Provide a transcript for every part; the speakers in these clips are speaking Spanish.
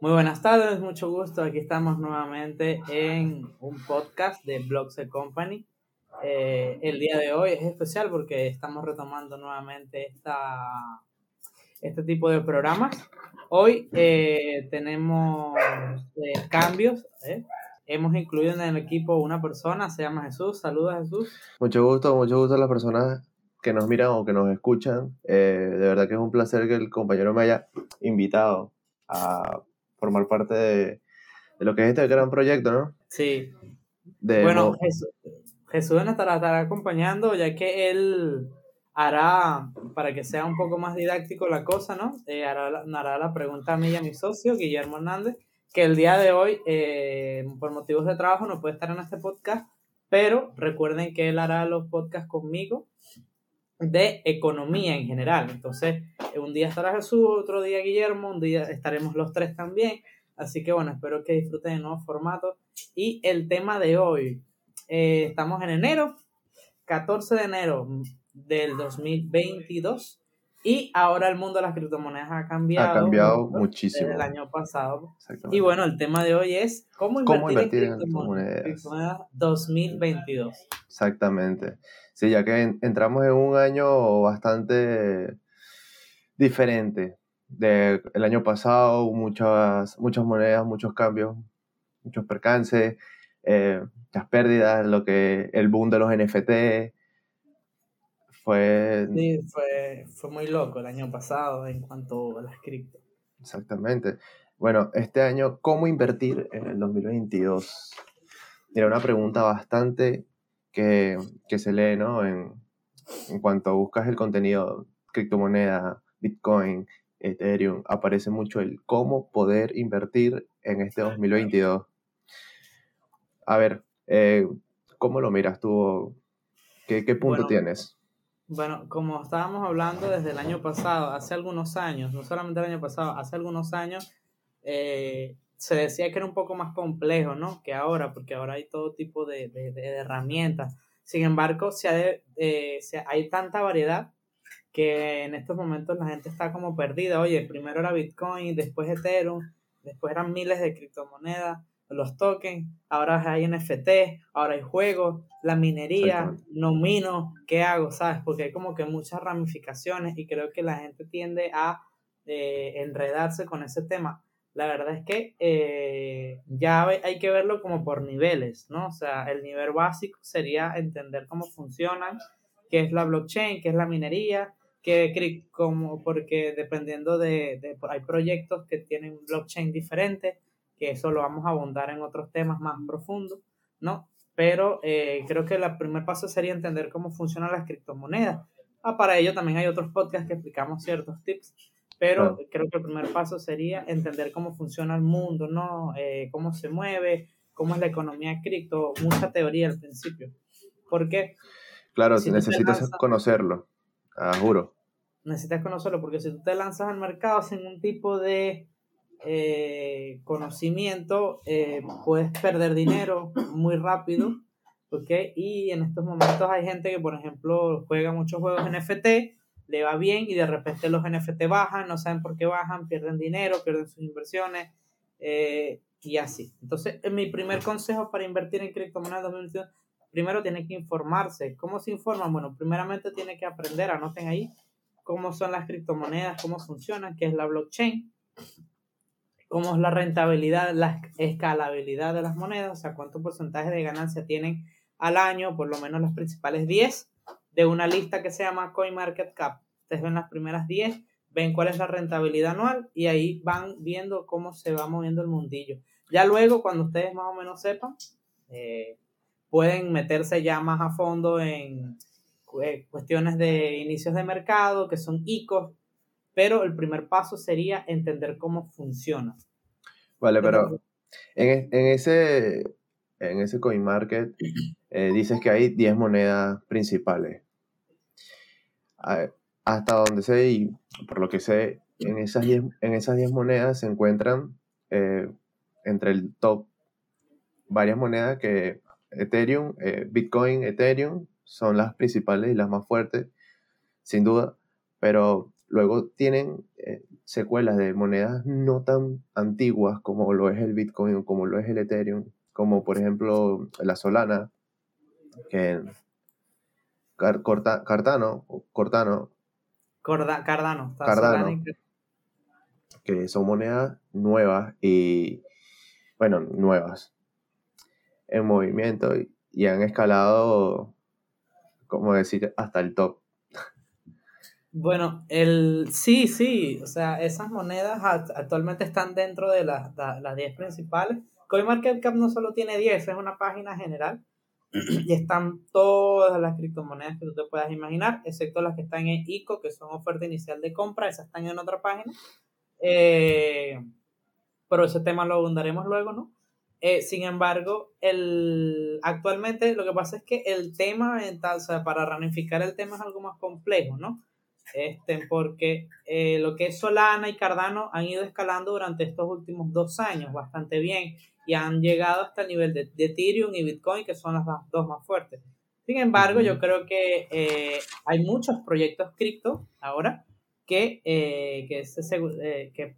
Muy buenas tardes, mucho gusto. Aquí estamos nuevamente en un podcast de Blogs Company. Eh, el día de hoy es especial porque estamos retomando nuevamente esta, este tipo de programas. Hoy eh, tenemos eh, cambios. Hemos incluido en el equipo una persona, se llama Jesús. Saludos, Jesús. Mucho gusto, mucho gusto a las personas que nos miran o que nos escuchan. de verdad que es un placer que el compañero me haya invitado a formar parte de, lo que es este gran proyecto, ¿no? Sí. bueno, Jesús, nos estará, acompañando, ya que él hará, para que sea un poco más didáctico la cosa, ¿no? Eh, hará, hará, la pregunta a mí y a mi socio, Guillermo Hernández, que el día de hoy, eh, por motivos de trabajo, no puede estar en este podcast, pero recuerden que él hará los podcasts conmigo de economía en general. Entonces, un día estará Jesús, otro día Guillermo, un día estaremos los tres también. Así que bueno, espero que disfruten de nuevos formatos. Y el tema de hoy, eh, estamos en enero, 14 de enero del 2022. Y ahora el mundo de las criptomonedas ha cambiado. Ha cambiado muchísimo. el año pasado. Y bueno, el tema de hoy es cómo invertir, en, criptomonedas? criptomonedas 2022. Exactamente. Sí, ya que entramos en un año bastante diferente del año pasado, muchas, muchas monedas, muchos cambios, muchos percances, eh, muchas pérdidas, lo que el boom de los NFT fue... Sí, fue, fue muy loco el año pasado en cuanto a las cripto. Exactamente. Bueno, este año, ¿cómo invertir en el 2022? Era una pregunta bastante que, se lee, ¿no? En, en cuanto buscas el contenido, criptomoneda, Bitcoin, Ethereum, aparece mucho el cómo poder invertir en este 2022. A ver, eh, ¿cómo lo miras tú? ¿Qué, punto tienes? Bueno, como estábamos hablando desde el año pasado, hace algunos años, no solamente el año pasado, hace algunos años, eh, se decía que era un poco más complejo, ¿no? Que ahora, porque ahora hay todo tipo de, herramientas. Sin embargo, eh, hay tanta variedad que en estos momentos la gente está como perdida. Oye, primero era Bitcoin, después Ethereum, después eran miles de criptomonedas, los tokens, ahora hay NFT, ahora hay juegos, la minería, no mino, ¿qué hago? ¿Sabes? Porque hay como que muchas ramificaciones y creo que la gente tiende a eh, enredarse con ese tema la verdad es que eh, ya hay que verlo como por niveles, ¿no? O sea, el nivel básico sería entender cómo funcionan, qué es la blockchain, qué es la minería, qué como porque dependiendo de, hay proyectos que tienen blockchain diferentes, que eso lo vamos a abundar en otros temas más profundos, ¿no? Pero eh, creo que el primer paso sería entender cómo funcionan las criptomonedas. Ah, para ello también hay otros podcasts que explicamos ciertos tips pero creo que el primer paso sería entender cómo funciona el mundo, ¿no? Eh, cómo se mueve, cómo es la economía cripto, mucha teoría al principio. ¿Por qué? Claro, si necesitas conocerlo, ah, juro. Necesitas conocerlo, porque si tú te lanzas al mercado sin un tipo de eh, conocimiento, eh, puedes perder dinero muy rápido, ¿ok? Y en estos momentos hay gente que, por ejemplo, juega muchos juegos NFT le va bien y de repente los NFT bajan, no saben por qué bajan, pierden dinero, pierden sus inversiones eh, y así. Entonces, mi primer consejo para invertir en criptomonedas 2021, primero tiene que informarse. ¿Cómo se informan? Bueno, primeramente tiene que aprender, anoten ahí cómo son las criptomonedas, cómo funcionan, qué es la blockchain, cómo es la rentabilidad, la escalabilidad de las monedas, o sea, cuánto porcentaje de ganancia tienen al año, por lo menos las principales 10 de una lista que se llama CoinMarketCap. Ustedes ven las primeras 10, ven cuál es la rentabilidad anual y ahí van viendo cómo se va moviendo el mundillo. Ya luego, cuando ustedes más o menos sepan, eh, pueden meterse ya más a fondo en eh, cuestiones de inicios de mercado, que son ICOs, pero el primer paso sería entender cómo funciona. Vale, pero en, en ese, en ese CoinMarket eh, dices que hay 10 monedas principales hasta donde sé y por lo que sé, en esas 10 en esas diez monedas se encuentran eh, entre el top varias monedas que Ethereum, eh, Bitcoin, Ethereum son las principales y las más fuertes, sin duda, pero luego tienen, eh, secuelas de monedas no tan antiguas como lo es el Bitcoin o como lo es el Ethereum, como por ejemplo la Solana, que Corta, Cartano, Cortano, Cardano, Cardano que son monedas nuevas y, bueno, nuevas en movimiento y, han escalado, como decir, hasta el top. Bueno, el, sí, sí, o sea, esas monedas actualmente están dentro de las, las 10 principales. CoinMarketCap no solo tiene 10, es una página general y están todas las criptomonedas que tú te puedas imaginar, excepto las que están en ICO, que son oferta inicial de compra, esas están en otra página. Eh, pero ese tema lo abundaremos luego, ¿no? Eh, sin embargo, el, actualmente lo que pasa es que el tema, o sea, para ramificar el tema es algo más complejo, ¿no? Este, porque eh, lo que es Solana y Cardano han ido escalando durante estos últimos dos años bastante bien y han llegado hasta el nivel de, Ethereum y Bitcoin, que son las dos más fuertes. Sin embargo, yo creo que hay muchos proyectos cripto ahora que, eh, que, eh, que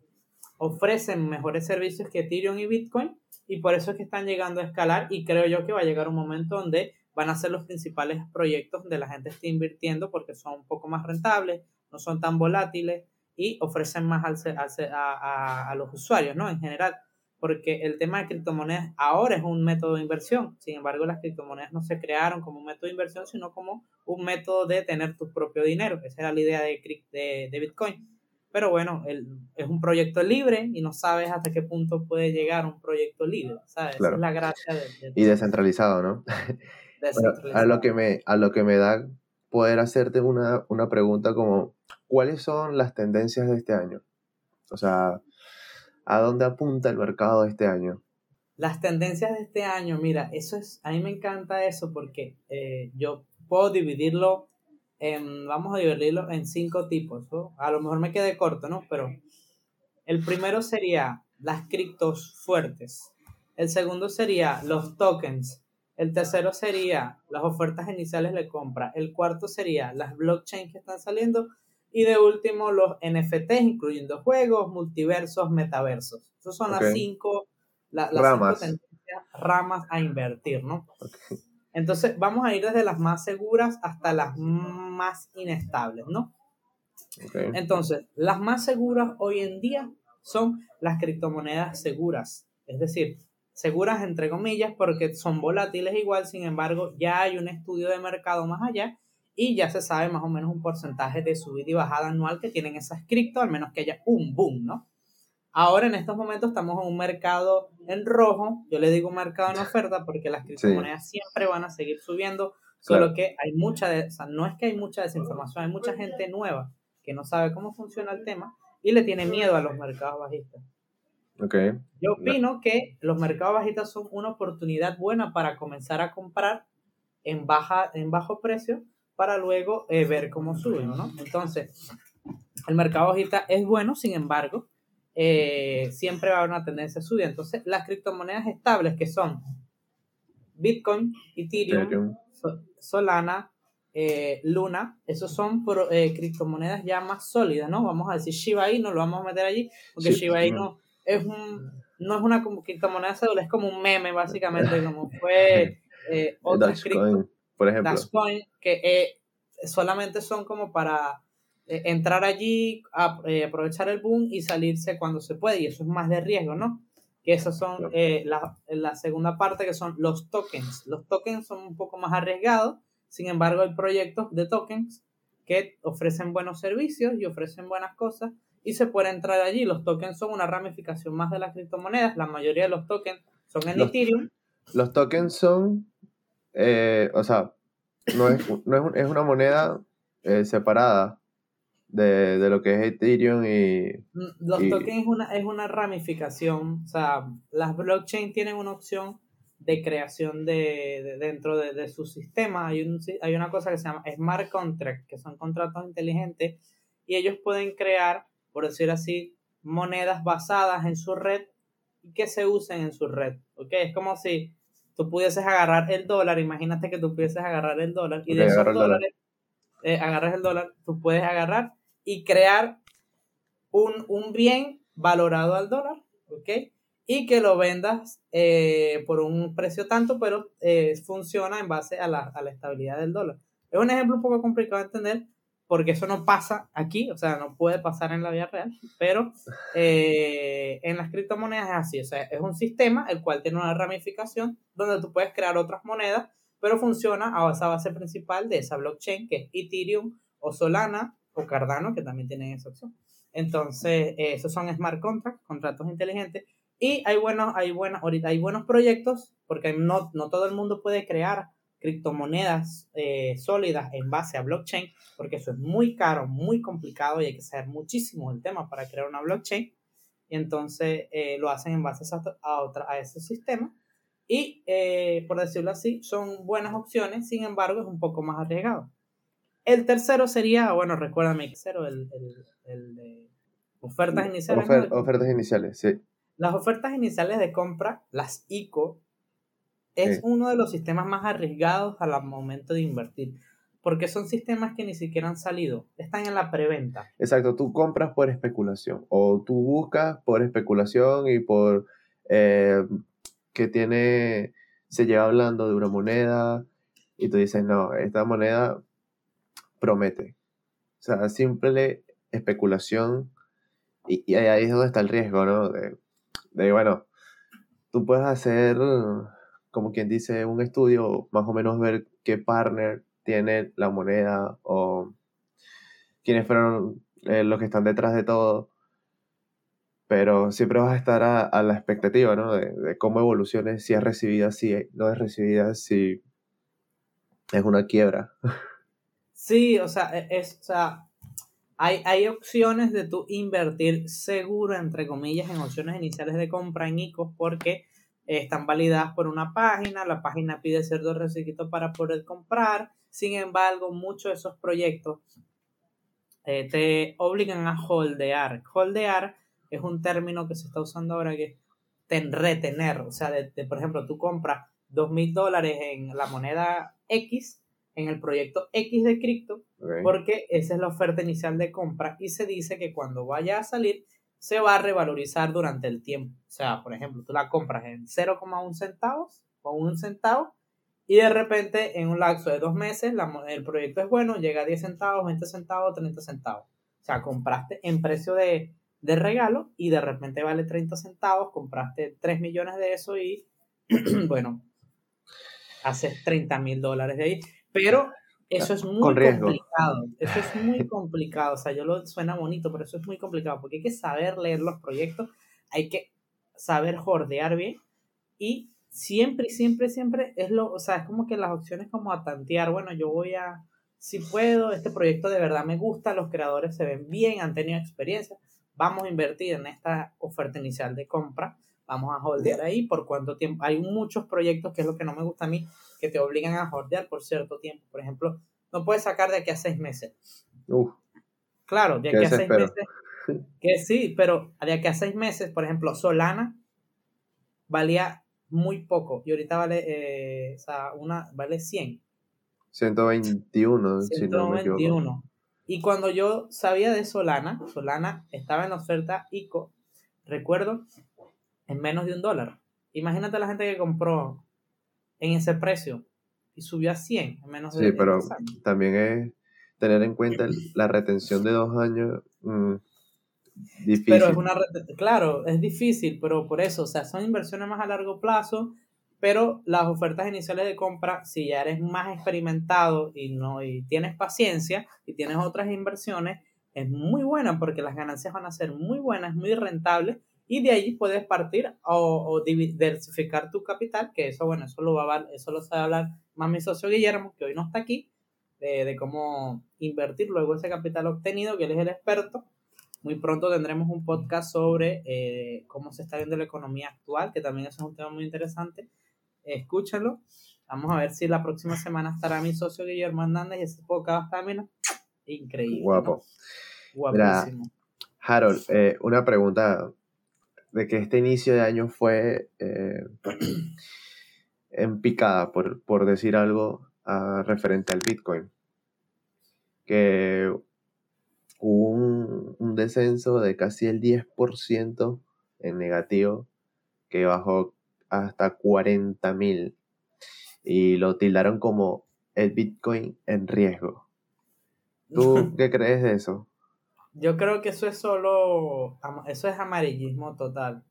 ofrecen mejores servicios que Ethereum y Bitcoin y por eso es que están llegando a escalar y creo yo que va a llegar un momento donde van a ser los principales proyectos donde la gente esté invirtiendo porque son un poco más rentables, no son tan volátiles y ofrecen más al, a, a, los usuarios, ¿no? En general, porque el tema de criptomonedas ahora es un método de inversión, sin embargo las criptomonedas no se crearon como un método de inversión, sino como un método de tener tu propio dinero. Esa era la idea de, de, de Bitcoin. Pero bueno, el, es un proyecto libre y no sabes hasta qué punto puede llegar un proyecto libre, ¿sabes? Esa es la gracia de, Y descentralizado, ¿no? a, lo que me, a lo que me da poder hacerte una, una pregunta como, ¿cuáles son las tendencias de este año? O sea, ¿a dónde apunta el mercado de este año? Las tendencias de este año, mira, eso es, a mí me encanta eso porque eh, yo puedo dividirlo en, vamos a dividirlo en cinco tipos. A lo mejor me quede corto, ¿no? Pero el primero sería las criptos fuertes. El segundo sería los tokens. El tercero sería las ofertas iniciales de compra. El cuarto sería las blockchains que están saliendo. Y de último, los NFTs, incluyendo juegos, multiversos, metaversos. Esas son las cinco, las ramas. ramas a invertir, ¿no? Entonces, vamos a ir desde las más seguras hasta las más inestables, ¿no? Entonces, las más seguras hoy en día son las criptomonedas seguras, es decir, seguras entre comillas porque son volátiles igual, sin embargo, ya hay un estudio de mercado más allá y ya se sabe más o menos un porcentaje de subida y bajada anual que tienen esas cripto, al menos que haya un boom, ¿no? Ahora en estos momentos estamos en un mercado en rojo, yo le digo mercado en oferta porque las criptomonedas siempre van a seguir subiendo, solo que hay mucha, de, o sea, no es que hay mucha desinformación, hay mucha gente nueva que no sabe cómo funciona el tema y le tiene miedo a los mercados bajistas. Okay. Yo opino que los mercados bajistas son una oportunidad buena para comenzar a comprar en, baja, en bajo precio para luego eh, ver cómo suben, ¿no? Entonces, el mercado bajista es bueno, sin embargo, eh, siempre va a haber una tendencia a subir. Entonces, las criptomonedas estables que son Bitcoin, Ethereum, Solana, eh, Luna, esos son eh, criptomonedas ya más sólidas, ¿no? Vamos a decir Shiba Inu, lo vamos a meter allí, porque Shiba Inu es un, no es una criptomoneda es como un meme, básicamente, como fue otras cripto, por ejemplo. que solamente son como para eh, entrar allí, eh, aprovechar el boom y salirse cuando se puede. Y eso es más de riesgo, ¿no? Que esas son eh, la, la, segunda parte, que son los tokens. Los tokens son un poco más arriesgados, sin embargo hay proyectos de tokens que ofrecen buenos servicios y ofrecen buenas cosas y se puede entrar allí. Los tokens son una ramificación más de las criptomonedas. La mayoría de los tokens son en Ethereum. Los tokens son, o sea, no es, no es, es una moneda separada de, de, lo que es Ethereum y... Mm, los tokens es una, es una ramificación, o sea, las blockchain tienen una opción de creación de, dentro de, de, su sistema. Hay, un, hay una cosa que se llama smart contract, que son contratos inteligentes, y ellos pueden crear, por decir así, monedas basadas en su red y que se usen en su red. ¿ok? Es como si tú pudieses agarrar el dólar, imagínate que tú pudieses agarrar el dólar y de esos dólares, eh, agarras el dólar, tú puedes agarrar y crear un, un bien valorado al dólar, ¿ok? Y que lo vendas eh, por un precio tanto, pero eh, funciona en base a la, a la estabilidad del dólar. Es un ejemplo un poco complicado de entender, porque eso no pasa aquí, o sea, no puede pasar en la vida real, pero eh, en las criptomonedas es así, o sea, es un sistema el cual tiene una ramificación donde tú puedes crear otras monedas, pero funciona a esa base principal de esa blockchain que es Ethereum o Solana o Cardano, que también tienen esa opción. Entonces, eh, esos son smart contracts, contratos inteligentes, y hay buenos, hay buenos, ahorita hay buenos proyectos, porque no, no todo el mundo puede crear criptomonedas eh, sólidas en base a blockchain, porque eso es muy caro, muy complicado y hay que saber muchísimo el tema para crear una blockchain. Y entonces eh, lo hacen en base a, otra, a ese sistema. Y eh, por decirlo así, son buenas opciones, sin embargo, es un poco más arriesgado. El tercero sería, bueno, recuérdame, el tercero, el, el, de ofertas iniciales. ofertas iniciales, sí. Las ofertas iniciales de compra, las ICO, es uno de los sistemas más arriesgados al momento de invertir. Porque son sistemas que ni siquiera han salido, están en la preventa. Exacto, tú compras por especulación o tú buscas por especulación y por eh, que tiene, se lleva hablando de una moneda y tú dices, no, esta moneda promete. O sea, simple especulación y, ahí es donde está el riesgo, ¿no? De, de bueno, tú puedes hacer como quien dice, un estudio, más o menos ver qué partner tiene la moneda o quiénes fueron eh, los que están detrás de todo. Pero siempre vas a estar a, la expectativa, ¿no? De, cómo evolucione, si es recibida, si no es recibida, si es una quiebra. Sí, o sea, e, es, o sea hay, hay opciones de tú invertir seguro, entre comillas, en opciones iniciales de compra en ICOs porque están validadas por una página, la página pide ciertos requisitos para poder comprar, sin embargo, muchos de esos proyectos eh, te obligan a holdear. Holdear es un término que se está usando ahora que es retener, o sea, de, por ejemplo, tú compras dos mil dólares en la moneda X, en el proyecto X de cripto, porque esa es la oferta inicial de compra y se dice que cuando vaya a salir se va a revalorizar durante el tiempo. O sea, por ejemplo, tú la compras en 0,1 centavos o un centavo y de repente en un lapso de dos meses el proyecto es bueno, llega a 10 centavos, 20 centavos, 30 centavos. O sea, compraste en precio de, de regalo y de repente vale 30 centavos, compraste 3 millones de eso y bueno, haces 30 mil dólares de ahí. Pero eso es muy complicado. Eso es muy complicado. O sea, yo lo suena bonito, pero eso es muy complicado porque hay que saber leer los proyectos, hay que saber jordear bien y siempre, siempre, siempre es lo, o sea, es como que las opciones como a tantear, bueno, yo voy a, si puedo, este proyecto de verdad me gusta, los creadores se ven bien, han tenido experiencia, vamos a invertir en esta oferta inicial de compra vamos a holdear ahí por cuánto tiempo. Hay muchos proyectos, que es lo que no me gusta a mí, que te obligan a holdear por cierto tiempo. Por ejemplo, no puedes sacar de aquí a seis meses. claro, de aquí a seis meses. Que sí, pero de aquí a seis meses, por ejemplo, Solana valía muy poco y ahorita vale, eh, o sea, una, vale 100. 121, 121. y cuando yo sabía de Solana, Solana estaba en oferta ICO, recuerdo en menos de un dólar. Imagínate la gente que compró en ese precio y subió a 100 en menos de Sí, pero también es tener en cuenta la retención de dos años. Mm, difícil. Pero es una claro, es difícil, pero por eso, o sea, son inversiones más a largo plazo, pero las ofertas iniciales de compra, si ya eres más experimentado y no y tienes paciencia y tienes otras inversiones, es muy buena porque las ganancias van a ser muy buenas, muy rentables y de ahí puedes partir o, diversificar tu capital, que eso, bueno, eso lo, va a, eso lo sabe hablar más mi socio Guillermo, que hoy no está aquí, de, cómo invertir luego ese capital obtenido, que él es el experto. Muy pronto tendremos un podcast sobre eh, cómo se está viendo la economía actual, que también es un tema muy interesante. Escúchalo. Vamos a ver si la próxima semana estará mi socio Guillermo Hernández y ese podcast también increíble. Guapo. Guapísimo. Harold, eh, una pregunta de que este inicio de año fue eh, en picada, por, por decir algo, referente al Bitcoin. Que hubo un, un descenso de casi el 10% en negativo, que bajó hasta 40 mil. Y lo tildaron como el Bitcoin en riesgo. ¿Tú qué crees de eso? Yo creo que eso es solo, eso es amarillismo total.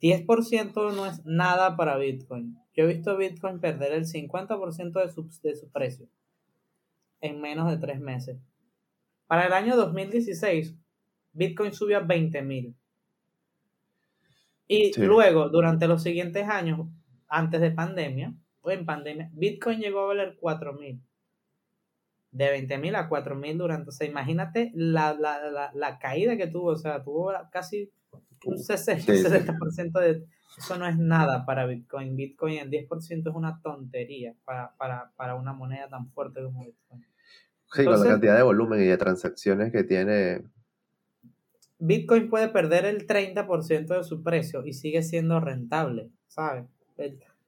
10% no es nada para Bitcoin. Yo he visto Bitcoin perder el 50% de su, de su precio en menos de tres meses. Para el año 2016, Bitcoin subió a 20 mil. Y luego, durante los siguientes años, antes de pandemia, o en pandemia, Bitcoin llegó a valer 4 mil. De 20 mil a 4 mil durante. O sea, imagínate la, la, la, caída que tuvo. O sea, tuvo casi un 60, de. Eso no es nada para Bitcoin. Bitcoin el 10% es una tontería para, para, para una moneda tan fuerte como Bitcoin. Sí, con la cantidad de volumen y de transacciones que tiene Bitcoin puede perder el 30% de su precio y sigue siendo rentable, ¿sabes?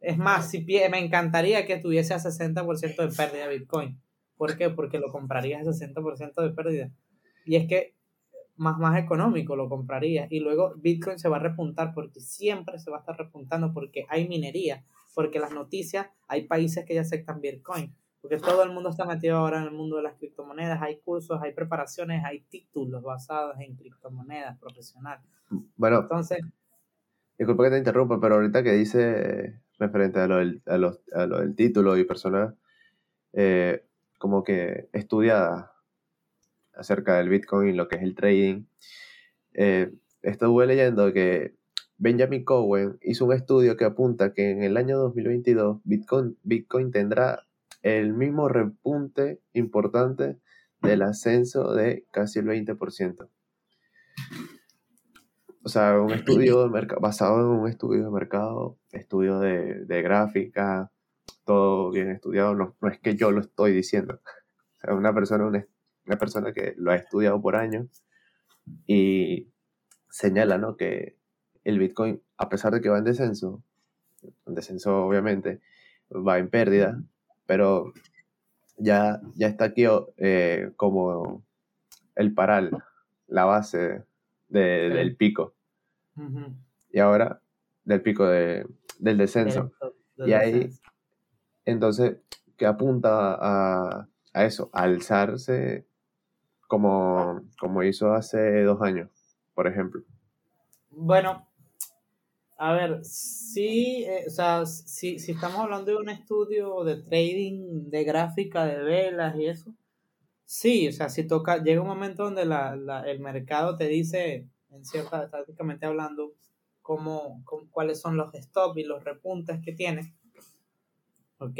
Es más, si me encantaría que tuviese a 60% de pérdida Bitcoin. ¿Por qué? Porque lo comprarías a 60% de pérdida. Y es que más, más económico lo comprarías. Y luego Bitcoin se va a repuntar porque siempre se va a estar repuntando porque hay minería, porque las noticias, hay países que ya aceptan Bitcoin. Porque todo el mundo está metido ahora en el mundo de las criptomonedas. Hay cursos, hay preparaciones, hay títulos basados en criptomonedas profesionales. Bueno, entonces. Disculpa que te interrumpa, pero ahorita que dice referente a lo del, a lo, del título y personas eh, como que estudiada acerca del Bitcoin y lo que es el trading, eh, estuve leyendo que Benjamin Cowen hizo un estudio que apunta que en el año 2022 Bitcoin, Bitcoin tendrá el mismo repunte importante del ascenso de casi el 20%. O sea, un estudio de basado en un estudio de mercado, estudio de, gráfica, todo bien estudiado, no, es que yo lo estoy diciendo. O sea, una persona, una, una persona que lo ha estudiado por años y señala ¿no? que el Bitcoin, a pesar de que va en descenso, en descenso obviamente, va en pérdida, pero ya, ya está aquí eh, como el paral, la base del pico. Y ahora del pico de, del descenso. y ahí, entonces, que apunta a, a, eso, alzarse como, como hizo hace dos años, por ejemplo. Bueno, a ver, sí, eh, o sea, si, estamos hablando de un estudio de trading, de gráfica, de velas y eso, sí, o sea, si toca, llega un momento donde la, la, el mercado te dice, en cierta, estadísticamente hablando, cómo, cuáles son los stop y los repuntes que tiene, ¿ok?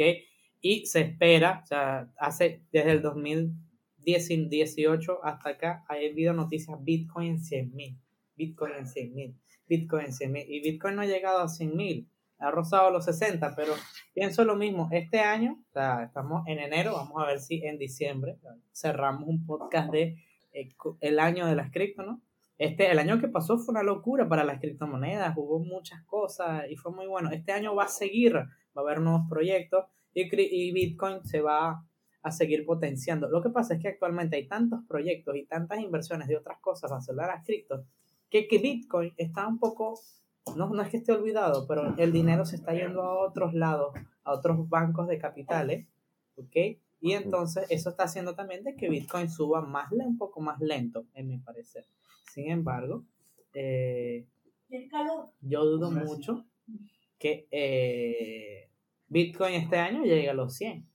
Y se espera, o sea, hace desde el 2018 hasta acá, ha habido noticias Bitcoin en 100 mil, Bitcoin en 100 mil. Bitcoin Y Bitcoin no ha llegado a 100 mil, ha rozado los 60, pero pienso lo mismo. Este año, o sea, estamos en enero, vamos a ver si en diciembre cerramos un podcast de eh, el año de las cripto, ¿no? Este, el año que pasó fue una locura para las criptomonedas, hubo muchas cosas y fue muy bueno. Este año va a seguir, va a haber nuevos proyectos y, y Bitcoin se va a seguir potenciando. Lo que pasa es que actualmente hay tantos proyectos y tantas inversiones de otras cosas a a las criptos que, que Bitcoin está un poco, no, no es que esté olvidado, pero el dinero se está yendo a otros lados, a otros bancos de capitales, ¿ok? Y entonces eso está haciendo también de que Bitcoin suba más, un poco más lento, en mi parecer. Sin embargo, eh, yo dudo mucho que eh, Bitcoin este año llegue a los 100.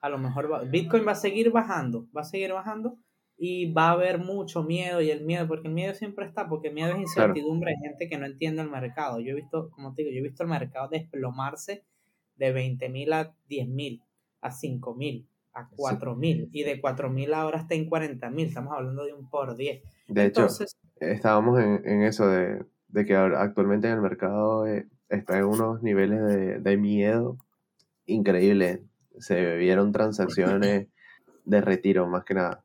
A lo mejor Bitcoin va a seguir bajando, va a seguir bajando, y va a haber mucho miedo y el miedo, porque el miedo siempre está, porque el miedo es incertidumbre, hay gente que no entiende el mercado. Yo he visto, como te digo, yo he visto el mercado desplomarse de 20 mil a 10 mil, a 5 mil, a 4 mil, y de 4 mil ahora está en 40 mil, estamos hablando de un por 10. De Entonces, hecho, estábamos en, en eso de, de, que actualmente en el mercado eh, está en unos niveles de, de miedo increíbles. Se vieron transacciones de retiro, más que nada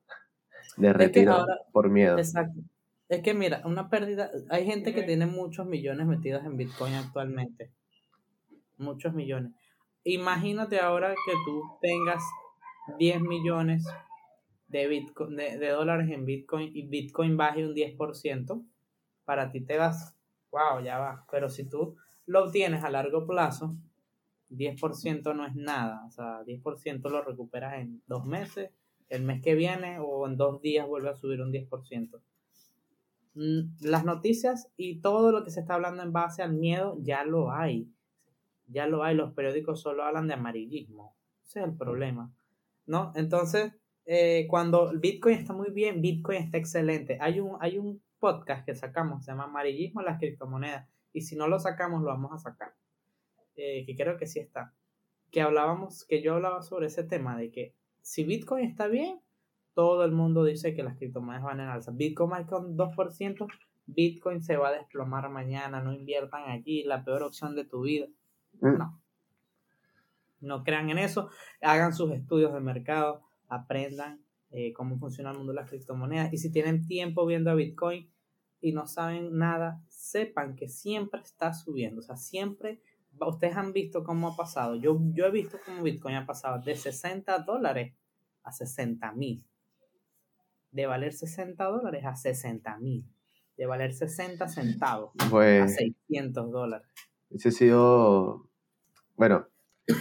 de retiro por miedo. Exacto. Es que mira, una pérdida, hay gente que tiene muchos millones metidos en Bitcoin actualmente. Muchos millones. Imagínate ahora que tú tengas 10 millones de, Bitcoin, de, de dólares en Bitcoin y Bitcoin baje un 10%, para ti te vas, wow, ya va. Pero si tú lo obtienes a largo plazo, 10% no es nada. O sea, 10% lo recuperas en dos meses, el mes que viene o en dos días vuelve a subir un 10%. Mm, las noticias y todo lo que se está hablando en base al miedo ya lo hay. Ya lo hay. Los periódicos solo hablan de amarillismo. Ese es el problema. ¿No? Entonces, eh, cuando Bitcoin está muy bien, Bitcoin está excelente. Hay un, hay un podcast que sacamos, se llama Amarillismo en las criptomonedas. Y si no lo sacamos, lo vamos a sacar. Eh, que creo que sí está. Que hablábamos, que yo hablaba sobre ese tema de que si Bitcoin está bien, todo el mundo dice que las criptomonedas van en alza. Bitcoin va con 2%, Bitcoin se va a desplomar mañana, no inviertan aquí, la peor opción de tu vida. Mm. No. No crean en eso, hagan sus estudios de mercado, aprendan eh, cómo funciona el mundo de las criptomonedas y si tienen tiempo viendo a Bitcoin y no saben nada, sepan que siempre está subiendo, o sea, siempre, ustedes han visto cómo ha pasado, yo, yo he visto cómo Bitcoin ha pasado de 60 dólares a 60 mil. De valer 60 dólares a 60 mil, de valer 60 centavos a 600 pues, dólares. Ese ha sido, bueno,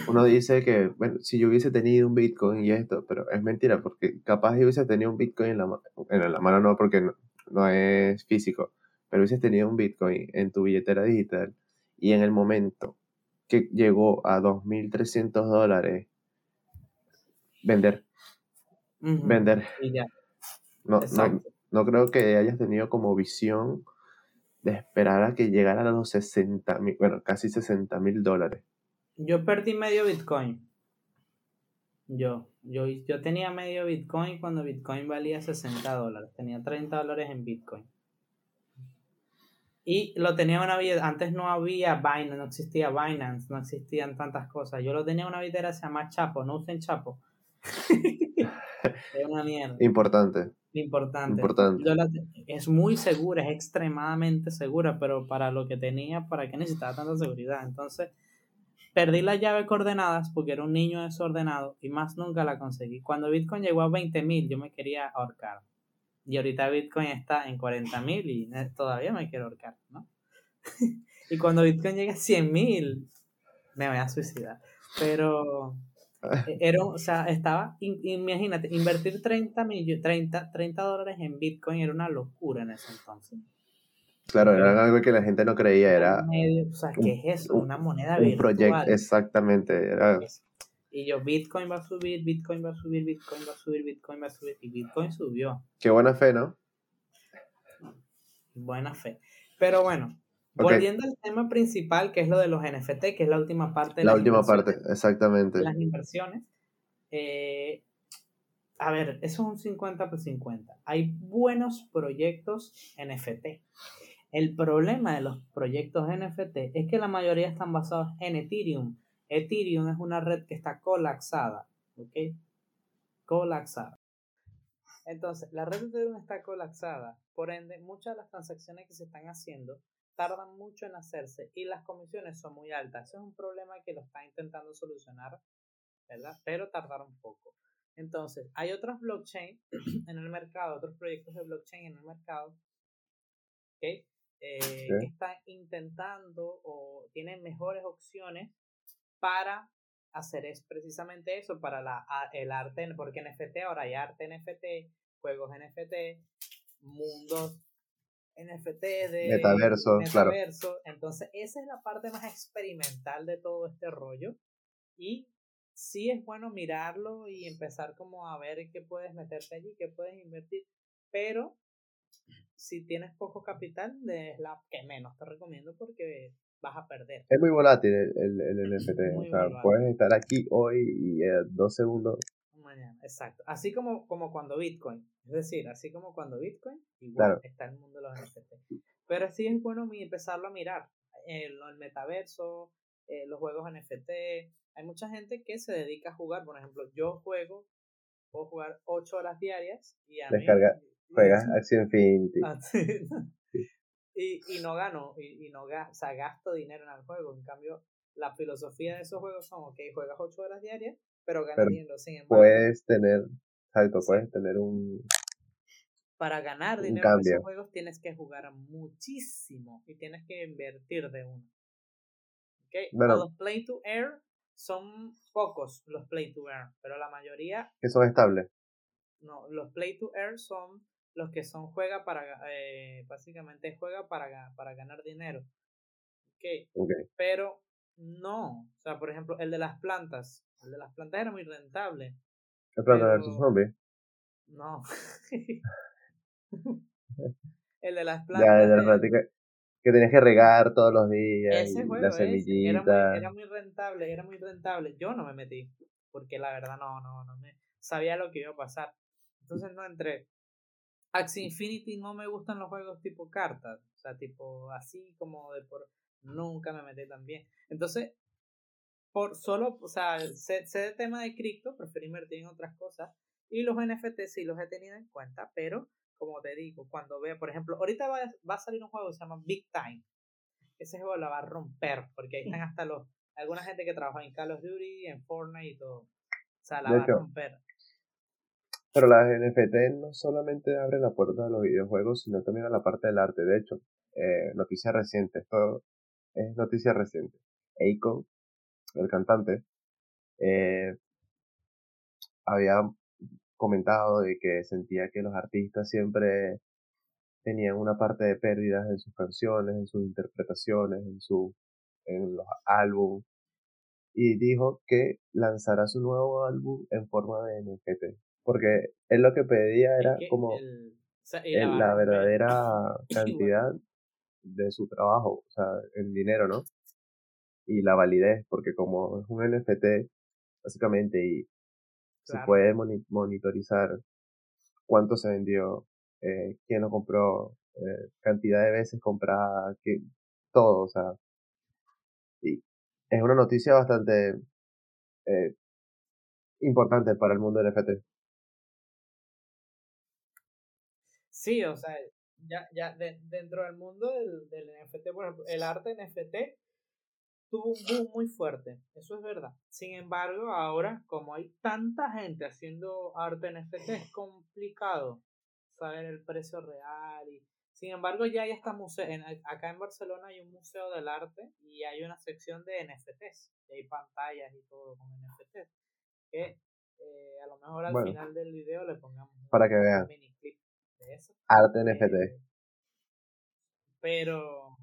uno dice que, bueno, si yo hubiese tenido un Bitcoin y esto, pero es mentira, porque capaz yo hubiese tenido un Bitcoin en la, en la mano, no, porque no, es físico, pero hubiese tenido un Bitcoin en tu billetera digital y en el momento que llegó a 2.300 dólares, vender. Vender. Y ya. No, no, creo que hayas tenido como visión de esperar a que llegara a los 60 mil, bueno, casi 60 mil dólares. Yo perdí medio Bitcoin. Yo, yo, yo tenía medio Bitcoin cuando Bitcoin valía 60 dólares. Tenía 30 dólares en Bitcoin. Y lo tenía una vida, antes no había Binance, no existía Binance, no existían tantas cosas. Yo lo tenía una videra se llama Chapo, no usen Chapo. es una mierda. Importante. Importante. es muy segura, es extremadamente segura, pero para lo que tenía, ¿para qué necesitaba tanta seguridad? Entonces, perdí la llave coordenadas porque era un niño desordenado y más nunca la conseguí. Cuando Bitcoin llegó a 20 mil, yo me quería ahorcar. Y ahorita Bitcoin está en 40 mil y todavía me quiero ahorcar, ¿no? y cuando Bitcoin llegue a 100 mil, me voy a suicidar. Pero era, o sea, estaba, imagínate, invertir 30, 30, 30 dólares en Bitcoin era una locura en ese entonces. Claro, era algo que la gente no creía, era... o sea, ¿qué es eso? Una moneda un proyecto, exactamente. Era... Y yo, Bitcoin va a subir, Bitcoin va a subir, Bitcoin va a subir, Bitcoin va a subir, y Bitcoin subió. Qué buena fe, ¿no? Buena fe. Pero bueno, Volviendo al tema principal, que es lo de los NFT, que es la última parte. De la última parte, exactamente. Las inversiones. Eh, a ver, eso es un 50 por 50. Hay buenos proyectos NFT. El problema de los proyectos NFT es que la mayoría están basados en Ethereum. Ethereum es una red que está colapsada, ¿ok? Colapsada. Entonces, la red de Ethereum está colapsada. Por ende, muchas de las transacciones que se están haciendo tardan mucho en hacerse y las comisiones son muy altas. Ese es un problema que lo está intentando solucionar, ¿verdad? Pero tardaron un poco. Entonces, hay otros blockchain en el mercado, otros proyectos de blockchain en el mercado, ¿okay? Eh, que están intentando o tienen mejores opciones para hacer es precisamente eso, para la, el arte, porque NFT ahora hay arte NFT, juegos NFT, mundos NFT de metaverso, claro. Entonces, esa es la parte más experimental de todo este rollo. Y sí es bueno mirarlo y empezar como a ver qué puedes meterte allí, qué puedes invertir. Pero si tienes poco capital, es la que menos te recomiendo porque vas a perder. Es muy volátil el, el, NFT. o sea, puedes estar aquí hoy y en dos segundos mañana. Exacto. Así como, como cuando Bitcoin. Es decir, así como cuando Bitcoin, igual está el mundo de los NFT. Pero sí es bueno empezarlo a mirar. El, el metaverso, eh, los juegos NFT. Hay mucha gente que se dedica a jugar. Por ejemplo, yo juego, puedo jugar 8 horas diarias y a Descarga, juegas Axie Infinity. Y, y no gano, y, y no o sea, gasto dinero en el juego. En cambio, la filosofía de esos juegos son, ok, juegas 8 horas diarias, pero ganas dinero. Sin embargo, puedes tener Exacto, puedes tener un... Para ganar dinero en esos juegos tienes que jugar muchísimo y tienes que invertir de uno. ¿Ok? Bueno. Los play to earn son pocos los play to earn, pero la mayoría que son estables. no, los play to earn son los que son juega para, eh, básicamente juega para, para ganar dinero. Ok, Ok. pero no, o sea, por ejemplo, el de las plantas, el de las plantas era muy rentable. El Planta Pero- versus Zombies. No. el de las Ya, plantas. de que, tenías que regar todos los días. ese juego las ese, era, muy, era muy rentable, era muy rentable. Yo no me metí, porque la verdad no, no, no me sabía lo que iba a pasar. Entonces no entré. Axie Infinity no me gustan los juegos tipo cartas, o sea, tipo así como de por nunca me metí tan bien. Entonces, por solo, o sea, sé, sé de tema de cripto, preferí invertir en otras cosas y los NFT sí los he tenido en cuenta, pero como te digo, cuando vea, por ejemplo, ahorita va, va a salir un juego que se llama Big Time. Ese juego la va a romper, porque ahí están hasta los, alguna gente que trabaja en Call of Duty, en Fortnite y todo. O sea, la De va hecho, a romper. Pero las NFT no solamente abren la puerta a los videojuegos, sino también a la parte del arte. De hecho, eh, noticia reciente, esto es noticia reciente. Akon, el cantante, eh, había comentado de que sentía que los artistas siempre tenían una parte de pérdidas en sus canciones, en sus interpretaciones, en su, en los álbumes, y dijo que lanzará su nuevo álbum en forma de NFT. Porque él lo que pedía era Es que como el- la el- verdadera cantidad de su trabajo, o sea, en dinero, ¿no? Y la validez, porque como es un NFT, básicamente, y se puede moni- monitorizar cuánto se vendió, eh, quién lo compró, eh, cantidad de veces comprada, que, todo, o sea. Y es una noticia bastante eh, importante para el mundo del NFT. Sí, o sea, ya, ya de- dentro del mundo del, del NFT, por ejemplo, el arte NFT tuvo un boom muy fuerte, eso es verdad. Sin embargo, ahora, como hay tanta gente haciendo arte NFT, es complicado saber el precio real. Y, sin embargo, ya hay hasta museo, en, acá en Barcelona hay un museo del arte y hay una sección de NFTs, y hay pantallas y todo con NFTs, que eh, a lo mejor al Bueno. final del video le pongamos un- Para que vean. un mini clip eso. Arte Eh, NFT. pero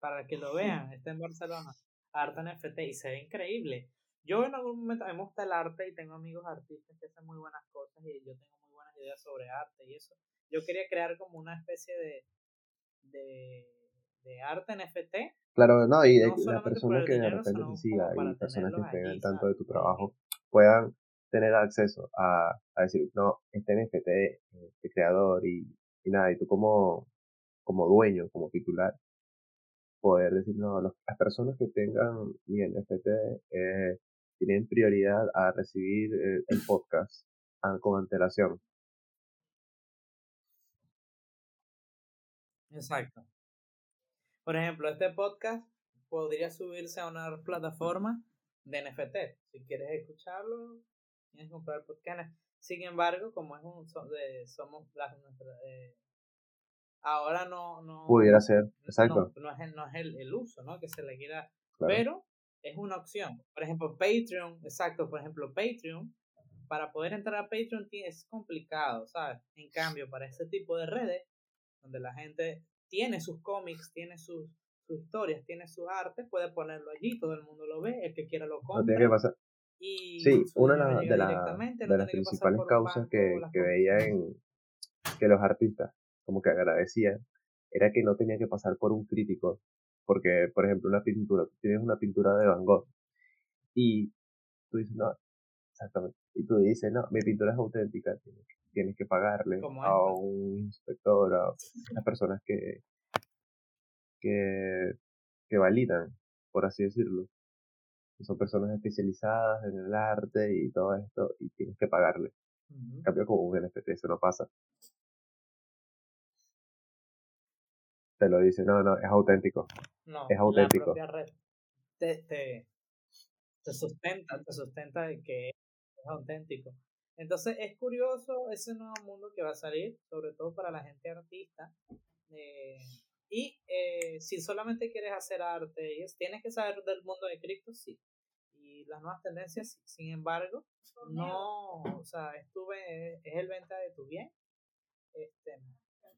para que lo vean, está en Barcelona, arte NFT y se ve increíble. Yo en algún momento a mí me gusta el arte y tengo amigos artistas que hacen muy buenas cosas y yo tengo muy buenas ideas sobre arte y eso. Yo quería crear como una especie de de, de arte NFT. Claro, no, y no las personas que de repente te sigan y personas que allí, tanto de tu trabajo puedan tener acceso a, a decir, no, este NFT, este creador y, y nada, y tú como, como dueño, como titular, poder decir, no, las personas que tengan mi NFT eh, tienen prioridad a recibir eh, el podcast ah, con antelación. Exacto. Por ejemplo, este podcast podría subirse a una plataforma de NFT. Si quieres escucharlo, tienes que comprar podcast. Sin embargo, como es un so- de- somos las nuestras eh, ahora no no Pudiera ser, no, exacto. no es, el, no es el, el uso, ¿no? Que se le quiera, Claro. pero es una opción. Por ejemplo, Patreon, exacto, por ejemplo, Patreon, para poder entrar a Patreon es complicado, ¿sabes? En cambio, para ese tipo de redes, donde la gente tiene sus cómics, tiene sus, sus historias, tiene su arte, puede ponerlo allí, todo el mundo lo ve, el que quiera lo No compra. tiene que pasar. Y Sí, una de, la- la- las principales causas que, veía en que los artistas como que agradecían era que no tenía que pasar por un crítico. Porque, por ejemplo, una pintura, tú tienes una pintura de Van Gogh y tú dices, no, exactamente. Y tú dices, no, mi pintura es auténtica, tienes, tienes que pagarle a un inspector, a las personas que, que, que validan, por así decirlo. Que son personas especializadas en el arte y todo esto, y tienes que pagarle. En cambio, como un NFT, eso no pasa. Te lo dice, no, no, es auténtico. No, Es la auténtico. propia red te, te, te sustenta, te sustenta de que es auténtico. Entonces es curioso ese nuevo mundo que va a salir, sobre todo para la gente artista. Eh, y eh, si solamente quieres hacer arte, tienes que saber del mundo de cripto, sí. Y las nuevas tendencias, sin embargo, no, o sea, estuve, es el venta de tu bien. Este,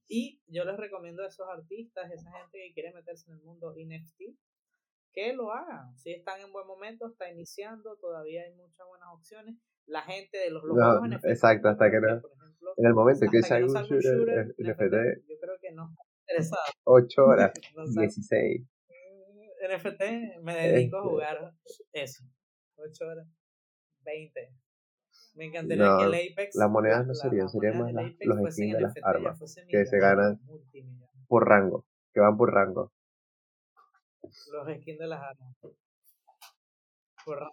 y yo les recomiendo a esos artistas, esa gente que quiere meterse en el mundo NFT, que lo hagan. Si están en buen momento, está iniciando, todavía hay muchas buenas opciones. La gente de los locos NFT. Exacto, hasta que no. Por ejemplo, en el momento que salga un shooter, NFT, yo creo que no interesado. 8 horas, 16. NFT me dedico a este. jugar eso. 8 horas, 20. Me encantaría que el Apex. Las monedas no serían, serían más los skins de las armas que se ganan por rango, que van por rango. Los skins de las armas. Por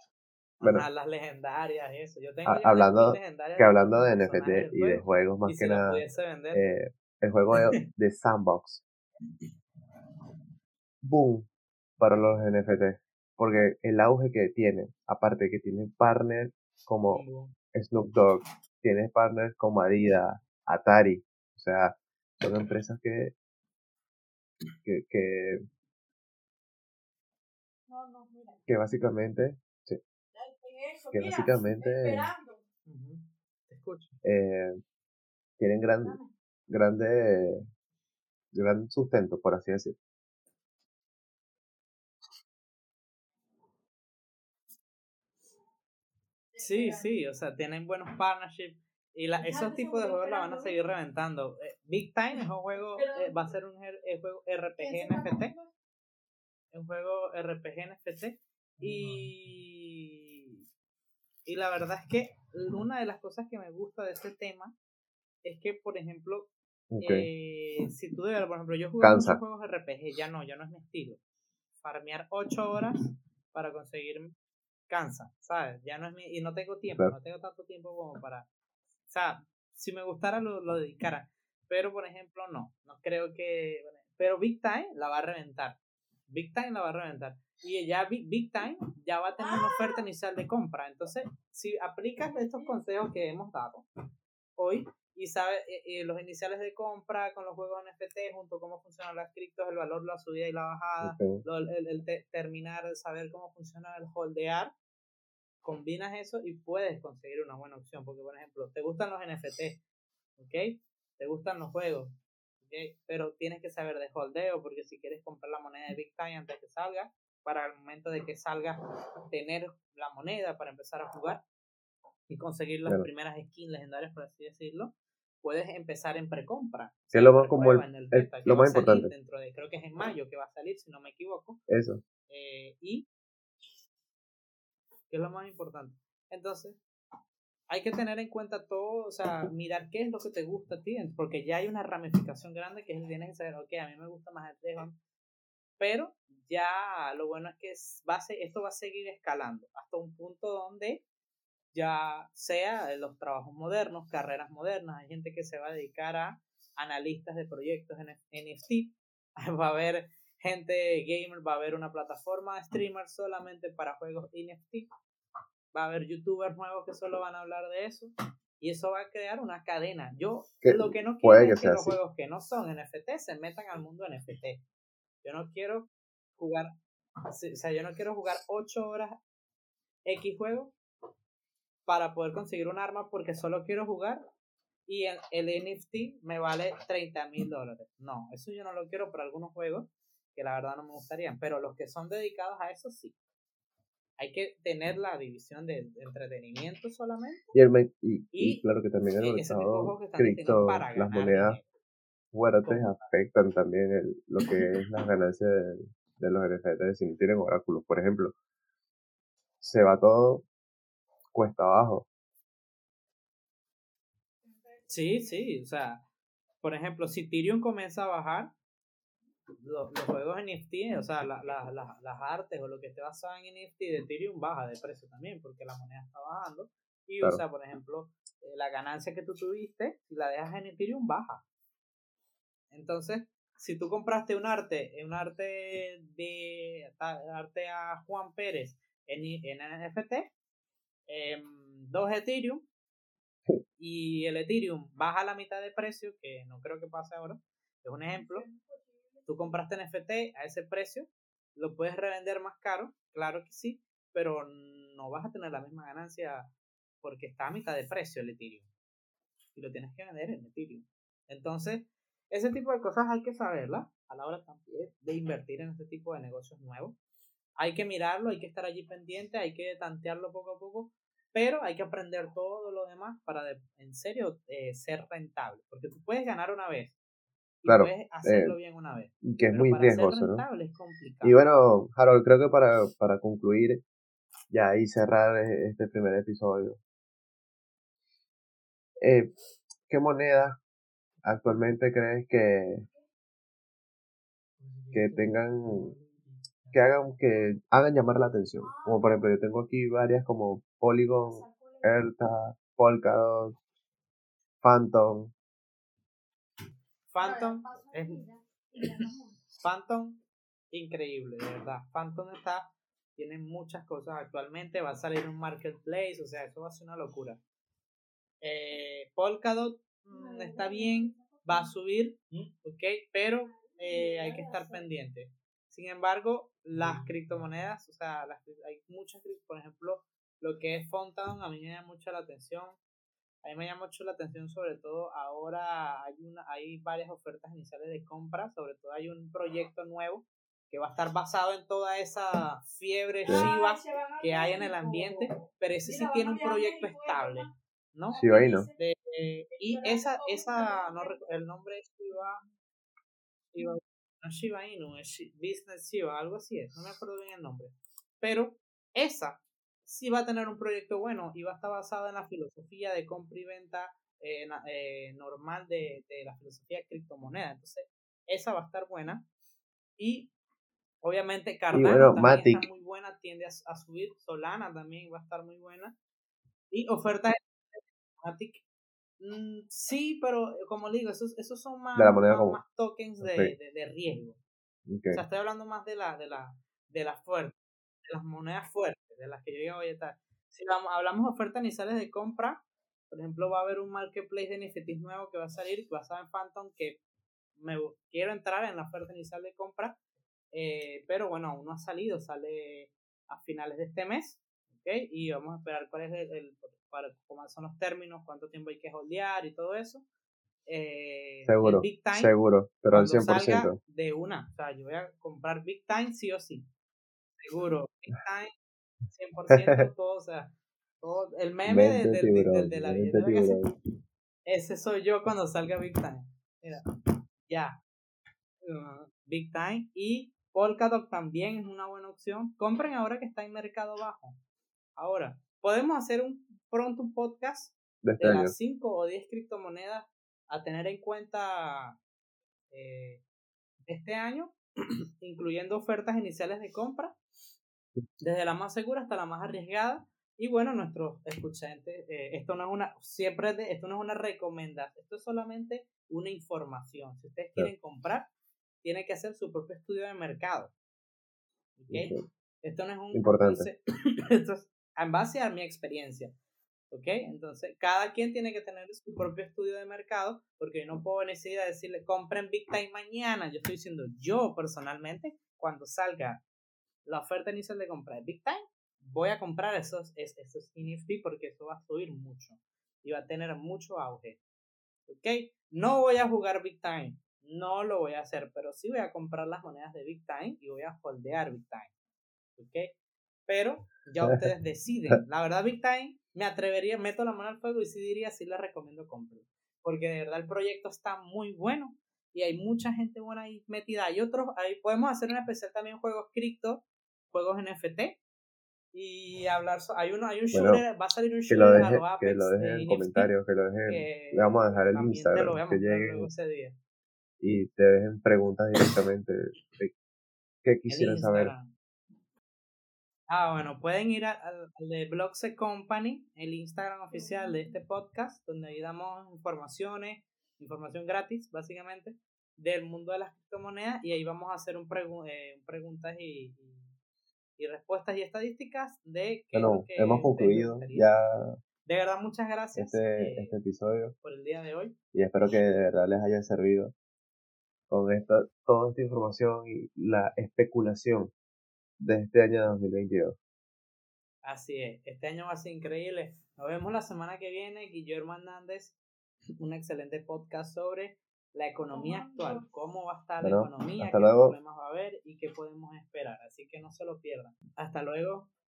bueno, las legendarias, eso. Yo tengo hablando, que hablando de NFT y de juegos más que nada, eh, el juego de, de Sandbox. Boom para los NFT. Porque el auge que tiene, aparte que tiene partners como Snoop Dogg, tiene partners como Adidas, Atari, o sea, son empresas que que que, que básicamente sí, que básicamente eh, tienen gran grande gran sustento por así decirlo Sí, sí, o sea, tienen buenos partnerships. Y la, esos tipos de juegos la van a seguir reventando. Eh, Big Time es un juego, eh, va a ser un juego RPG NFT. Un juego RPG NFT. Y, y la verdad es que una de las cosas que me gusta de este tema es que, por ejemplo, eh, si tú de por ejemplo, yo juego muchos juegos RPG, ya no, ya no es mi estilo. Farmear 8 horas para conseguir cansa, ¿sabes? Ya no es mi, y no tengo tiempo, no tengo tanto tiempo como para, o sea, si me gustara lo, lo dedicara, pero por ejemplo no, no creo que, pero Big Time la va a reventar, Big Time la va a reventar, y ya Big, Big Time ya va a tener una oferta inicial de compra, entonces si aplicas estos consejos que hemos dado hoy, y sabes eh, eh, los iniciales de compra con los juegos NFT, junto a cómo funcionan las criptos, el valor, la subida y la bajada, el, el, terminar, saber cómo funciona el holdear, combinas eso y puedes conseguir una buena opción. Porque, por ejemplo, te gustan los NFT, ¿ok? Te gustan los juegos, ¿ok? Pero tienes que saber de holdeo, porque si quieres comprar la moneda de Bitcoin antes de que salga, para el momento de que salga, tener la moneda para empezar a jugar y conseguir las primeras skins legendarias, por así decirlo, puedes empezar en precompra. Sí, es lo más, como el, lo más importante. Dentro de, creo que es en mayo que va a salir, si no me equivoco. Eso. Eh, y, ¿qué es lo más importante? Entonces, hay que tener en cuenta todo, o sea, mirar qué es lo que te gusta a ti, porque ya hay una ramificación grande que tienes que saber, ok, a mí me gusta más el Devon, pero ya lo bueno es que va esto va a seguir escalando hasta un punto donde ya sea los trabajos modernos, carreras modernas, hay gente que se va a dedicar a analistas de proyectos en NFT, va a haber gente gamer, va a haber una plataforma de streamers solamente para juegos NFT, va a haber youtubers nuevos que solo van a hablar de eso y eso va a crear una cadena. Yo lo que no quiero es que los juegos que no son NFT se metan al mundo NFT. Yo no quiero jugar, o sea, yo no quiero jugar 8 horas X juego para poder conseguir un arma porque solo quiero jugar y el, el NFT me vale 30 mil dólares. No, eso yo no lo quiero para algunos juegos que la verdad no me gustarían, pero los que son dedicados a eso sí. Hay que tener la división de, entretenimiento solamente. Y, y, claro que también el mercado cripto, las monedas fuertes afectan también el, lo que es las ganancias de, de los NFTs si no tienen oráculos. Por ejemplo, se va todo cuesta abajo. Sí, sí, o sea, por ejemplo, si Ethereum comienza a bajar, los, juegos NFT, o sea, la, la, las artes o lo que esté basado en NFT de Ethereum baja de precio también, porque la moneda está bajando. Y, o sea, por ejemplo, eh, la ganancia que tú tuviste, si la dejas en Ethereum, baja. Entonces, si tú compraste un arte, un arte de arte a Juan Pérez en, en NFT, eh, dos Ethereum, y el Ethereum baja a la mitad de precio, que no creo que pase ahora, es un ejemplo, tú compraste NFT a ese precio, lo puedes revender más caro, claro que sí, pero no vas a tener la misma ganancia porque está a mitad de precio el Ethereum. Y lo tienes que vender en Ethereum. Entonces, ese tipo de cosas hay que saberlas a la hora también de invertir en este tipo de negocios nuevos. Hay que mirarlo, hay que estar allí pendiente, hay que tantearlo poco a poco, pero hay que aprender todo lo demás para en serio eh, ser rentable, porque tú puedes ganar una vez, y claro, puedes hacerlo eh, bien una vez. Que es muy riesgoso, ¿no? Y bueno, Harold, creo que para, para concluir ya y cerrar e, este primer episodio, eh, ¿qué moneda actualmente crees que, que tengan, que hagan, que hagan llamar la atención? Como por ejemplo, yo tengo aquí varias como Polygon, Erta, Polkadot, Phantom. Phantom es Phantom increíble, de verdad. Phantom está tiene muchas cosas actualmente, va a salir un marketplace, o sea, eso va a ser una locura. Eh, Polkadot mm, está bien, va a subir, ok, pero eh, hay que estar pendiente. Sin embargo, las criptomonedas, o sea, hay muchas, por ejemplo, lo que es Fountain, a mí me llama mucho la atención. A mí me llama mucho la atención, sobre todo ahora hay, una, hay varias ofertas iniciales de compra, sobre todo hay un proyecto nuevo que va a estar basado en toda esa fiebre Shiba que hay en el ambiente, pero ese sí tiene un proyecto estable, ¿no? Shiba Inu. y esa, esa, no, el nombre es Shiba, Shiba no Shiba Inu, es Business Shiba, algo así es, no me acuerdo bien el nombre, pero esa sí va a tener un proyecto bueno y va a estar basada en la filosofía de compra y venta eh, eh, normal de, de la filosofía de criptomoneda, entonces esa va a estar buena y Obviamente Cardano también está muy buena, tiende a, subir. Solana también va a estar muy buena. Y ofertas Matic. Mm, sí, pero eh, como le digo, esos, esos son más, más, tokens de, de, riesgo. O sea, estoy hablando más de la, de la, de las fuertes, de las monedas fuertes, de las que yo digo, oye, tal. Si hablamos de ofertas iniciales de compra, por ejemplo, va a haber un marketplace de NFTs nuevo que va a salir basado en Phantom que me quiero entrar en la oferta inicial de compra eh, pero bueno, aún no ha salido, sale a finales de este mes. ¿okay? Y vamos a esperar cuál es el, para, cómo son los términos, cuánto tiempo hay que holdear y todo eso. Eh, seguro, seguro, pero al 100%. de una, o sea, yo voy a comprar Big Time sí o sí. Seguro, Big Time, 100%, todo, o sea, todo, el meme de, de, de, la vida. Ese soy yo cuando salga Big Time. Mira, ya. Uh, Big Time y Polkadot también es una buena opción. Compren ahora que está en mercado bajo. Ahora, podemos hacer un pronto un podcast de, este las 5 o 10 criptomonedas a tener en cuenta eh, este año, incluyendo ofertas iniciales de compra, desde la más segura hasta la más arriesgada. Y bueno, nuestros escuchantes, eh, esto no es una, siempre esto no es una recomendación, esto es solamente una información. Si ustedes quieren comprar, tiene que hacer su propio estudio de mercado. ¿okay? Esto no es un... Importante. esto es en base a mi experiencia. ¿Ok? Entonces, cada quien tiene que tener su propio estudio de mercado, porque yo no puedo necesidad de decirle, compren Big Time mañana. Yo estoy diciendo, yo personalmente, cuando salga la oferta inicial de compra de Big Time, voy a comprar esos, esos NFT porque eso va a subir mucho y va a tener mucho auge. ¿Ok? No voy a jugar Big Time. No lo voy a hacer, pero sí voy a comprar las monedas de Big Time y voy a holdear Big Time. ¿Ok? Pero ya ustedes deciden. La verdad, Big Time, me atrevería, meto la mano al fuego y sí diría, sí les recomiendo comprar. Porque de verdad el proyecto está muy bueno y hay mucha gente buena ahí metida. Hay otros, ahí podemos hacer un especial también juegos cripto, juegos NFT y hablar. hay uno, hay un shooter, va a salir un shooter que lo deje, que lo dejen en comentarios, que lo dejen. le vamos a dejar el Instagram, que lleguen. Ese día y te dejen preguntas directamente de qué quisieran saber. Ah, bueno, pueden ir al, de Blogse Company, el Instagram oficial de este podcast, donde ahí damos informaciones, información gratis, básicamente, del mundo de las criptomonedas, y ahí vamos a hacer un eh, preguntas y, y, respuestas y estadísticas de que hemos concluido, ya De verdad, muchas gracias este, eh, este episodio. por el día de hoy. y espero que de verdad les haya servido con esta, toda esta información y la especulación de este año 2022. Así es, este año va a ser increíble. Nos vemos la semana que viene. Guillermo Hernández, un excelente podcast sobre la economía actual, cómo va a estar la economía, qué luego. problemas va a haber y qué podemos esperar. Así que no se lo pierdan. Hasta luego.